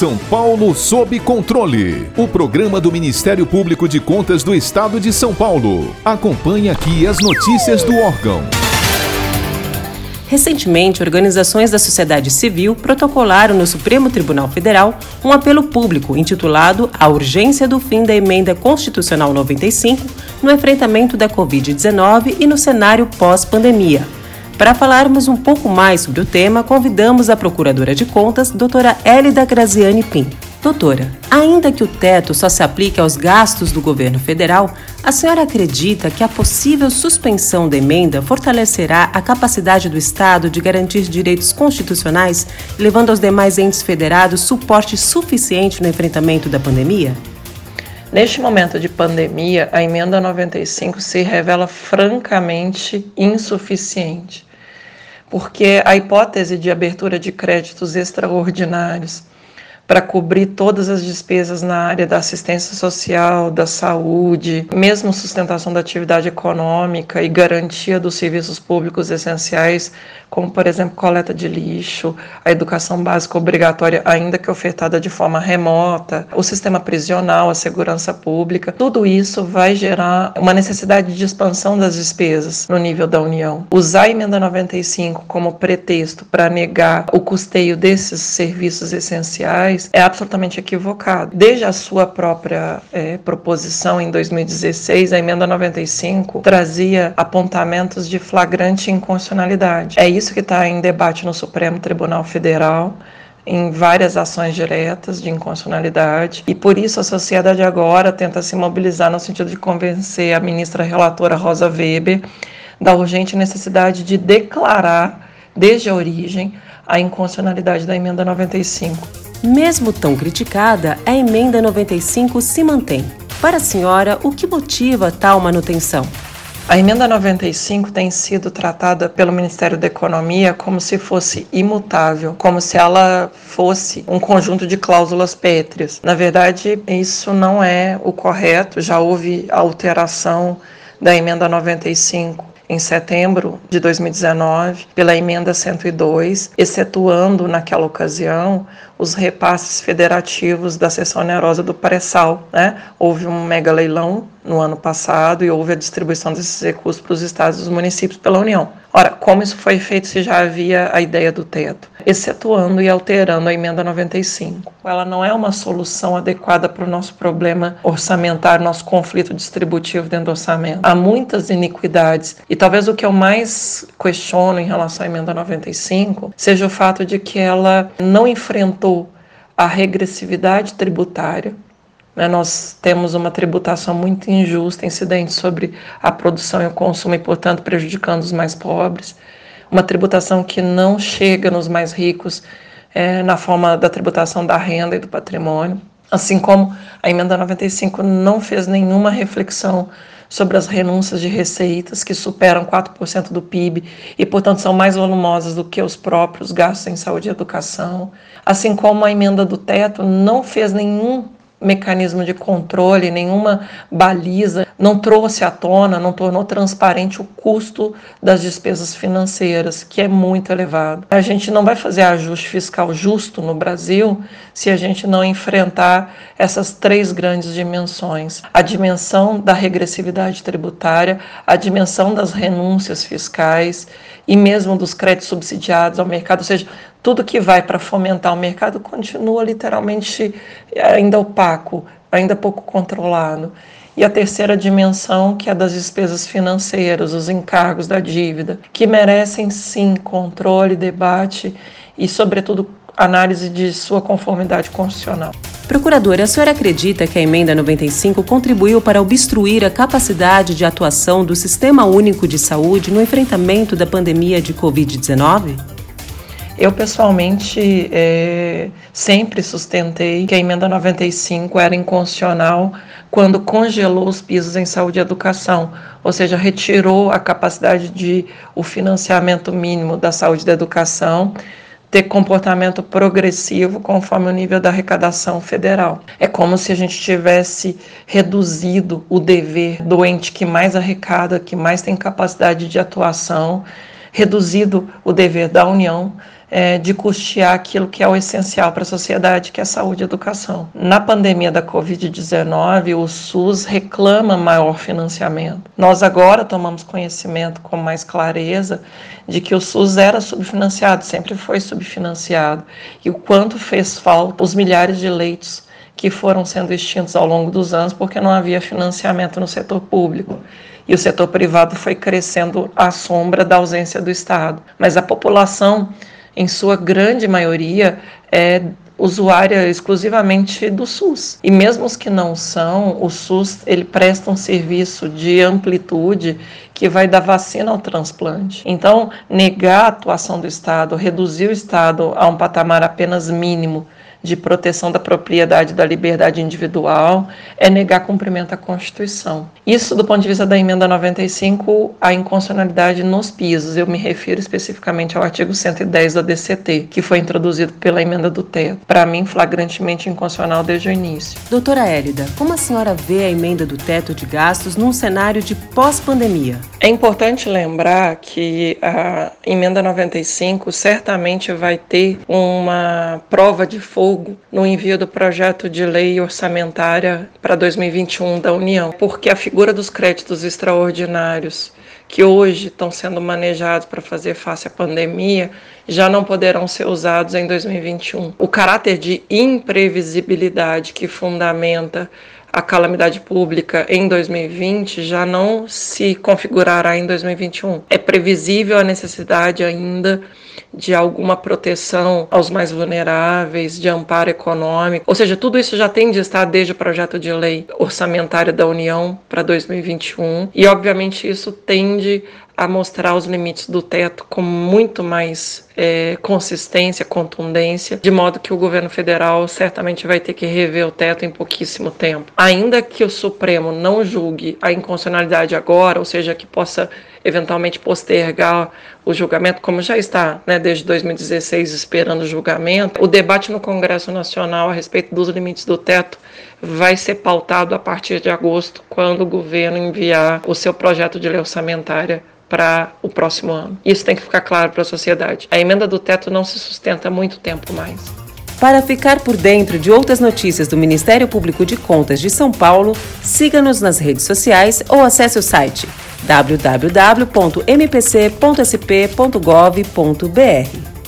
São Paulo sob controle. O programa do Ministério Público de Contas do Estado de São Paulo. Acompanhe aqui as notícias do órgão. Recentemente, organizações da sociedade civil protocolaram no Supremo Tribunal Federal um apelo público intitulado A Urgência do Fim da Emenda Constitucional 95 no enfrentamento da Covid-19 e no cenário pós-pandemia. Para falarmos um pouco mais sobre o tema, convidamos a Procuradora de Contas, doutora Hélida Graziani Pim. Doutora, ainda que o teto só se aplique aos gastos do governo federal, a senhora acredita que a possível suspensão da emenda fortalecerá a capacidade do Estado de garantir direitos constitucionais, levando aos demais entes federados suporte suficiente no enfrentamento da pandemia? Neste momento de pandemia, a emenda 95 se revela francamente insuficiente, porque a hipótese de abertura de créditos extraordinários para cobrir todas as despesas na área da assistência social, da saúde, mesmo sustentação da atividade econômica e garantia dos serviços públicos essenciais, como, por exemplo, coleta de lixo, a educação básica obrigatória, ainda que ofertada de forma remota, o sistema prisional, a segurança pública, tudo isso vai gerar uma necessidade de expansão das despesas no nível da União. Usar a emenda 95 como pretexto para negar o custeio desses serviços essenciais é absolutamente equivocado. Desde a sua própria é, proposição em 2016, a emenda 95 trazia apontamentos de flagrante inconstitucionalidade. É isso que está em debate no Supremo Tribunal Federal em várias ações diretas de inconstitucionalidade e por isso a sociedade agora tenta se mobilizar no sentido de convencer a ministra relatora Rosa Weber da urgente necessidade de declarar desde a origem a inconstitucionalidade da emenda 95. Mesmo tão criticada, a emenda 95 se mantém. Para a senhora, o que motiva tal manutenção? A emenda 95 tem sido tratada pelo Ministério da Economia como se fosse imutável, como se ela fosse um conjunto de cláusulas pétreas. Na verdade, isso não é o correto, já houve alteração da emenda 95 em setembro de 2019 pela emenda 102, excetuando naquela ocasião os repasses federativos da seção onerosa do pré-sal. Né? Houve um mega leilão no ano passado e houve a distribuição desses recursos para os estados e os municípios pela União. Ora, como isso foi feito se já havia a ideia do teto? Excetuando e alterando a emenda 95. Ela não é uma solução adequada para o nosso problema orçamentário, nosso conflito distributivo dentro do orçamento. Há muitas iniquidades e talvez o que eu mais questiono em relação à emenda 95 seja o fato de que ela não enfrentou a regressividade tributária né? Nós temos uma tributação muito injusta, incidente sobre a produção e o consumo e, portanto, prejudicando os mais pobres. Uma tributação que não chega nos mais ricos é, na forma da tributação da renda e do patrimônio. Assim como a emenda 95 não fez nenhuma reflexão sobre as renúncias de receitas que superam 4% do PIB e, portanto, são mais volumosas do que os próprios gastos em saúde e educação. Assim como a emenda do teto não fez nenhum mecanismo de controle, nenhuma baliza, não trouxe à tona, não tornou transparente o custo das despesas financeiras, que é muito elevado. A gente não vai fazer ajuste fiscal justo no Brasil se a gente não enfrentar essas três grandes dimensões: a dimensão da regressividade tributária, a dimensão das renúncias fiscais e mesmo dos créditos subsidiados ao mercado, ou seja, tudo que vai para fomentar o mercado continua literalmente ainda opaco, ainda pouco controlado. E a terceira dimensão, que é das despesas financeiras, os encargos da dívida, que merecem sim controle, debate e, sobretudo, análise de sua conformidade constitucional. Procuradora, a senhora acredita que a emenda 95 contribuiu para obstruir a capacidade de atuação do Sistema Único de Saúde no enfrentamento da pandemia de Covid-19? Eu, pessoalmente, é, sempre sustentei que a emenda 95 era inconstitucional quando congelou os pisos em saúde e educação, ou seja, retirou a capacidade de o financiamento mínimo da saúde e da educação ter comportamento progressivo conforme o nível da arrecadação federal. É como se a gente tivesse reduzido o dever do ente que mais arrecada, que mais tem capacidade de atuação, reduzido o dever da União é, de custear aquilo que é o essencial para a sociedade, que é saúde e educação. Na pandemia da Covid-19, o SUS reclama maior financiamento. Nós agora tomamos conhecimento com mais clareza de que o SUS era subfinanciado, sempre foi subfinanciado, e o quanto fez falta os milhares de leitos que foram sendo extintos ao longo dos anos porque não havia financiamento no setor público e o setor privado foi crescendo à sombra da ausência do Estado. Mas a população, em sua grande maioria, é usuária exclusivamente do SUS. E mesmo os que não são, o SUS ele presta um serviço de amplitude que vai da vacina ao transplante. Então, negar a atuação do Estado, reduzir o Estado a um patamar apenas mínimo de proteção da propriedade da liberdade individual é negar cumprimento à Constituição. Isso, do ponto de vista da emenda 95, a inconstitucionalidade nos pisos. Eu me refiro especificamente ao artigo 110 da DCT, que foi introduzido pela emenda do teto. Para mim, flagrantemente inconstitucional desde o início. Doutora Hélida, como a senhora vê a emenda do teto de gastos num cenário de pós-pandemia? É importante lembrar que a emenda 95 certamente vai ter uma prova de fogo fogo no envio do projeto de lei orçamentária para 2021 da União, porque a figura dos créditos extraordinários que hoje estão sendo manejados para fazer face à pandemia já não poderão ser usados em 2021. O caráter de imprevisibilidade que fundamenta a calamidade pública em 2020 já não se configurará em 2021. É previsível a necessidade ainda de alguma proteção aos mais vulneráveis, de amparo econômico. Ou seja, tudo isso já tem de estar desde o projeto de lei orçamentária da União para 2021 e, obviamente, isso tende a mostrar os limites do teto com muito mais é, consistência, contundência, de modo que o governo federal certamente vai ter que rever o teto em pouquíssimo tempo. Ainda que o Supremo não julgue a inconstitucionalidade agora, ou seja, que possa eventualmente postergar o julgamento, como já está né, desde 2016 esperando o julgamento, o debate no Congresso Nacional a respeito dos limites do teto vai ser pautado a partir de agosto, quando o governo enviar o seu projeto de lei orçamentária para o próximo ano. Isso tem que ficar claro para a sociedade. A emenda do teto não se sustenta muito tempo mais. Para ficar por dentro de outras notícias do Ministério Público de Contas de São Paulo, siga-nos nas redes sociais ou acesse o site www.mpc.sp.gov.br.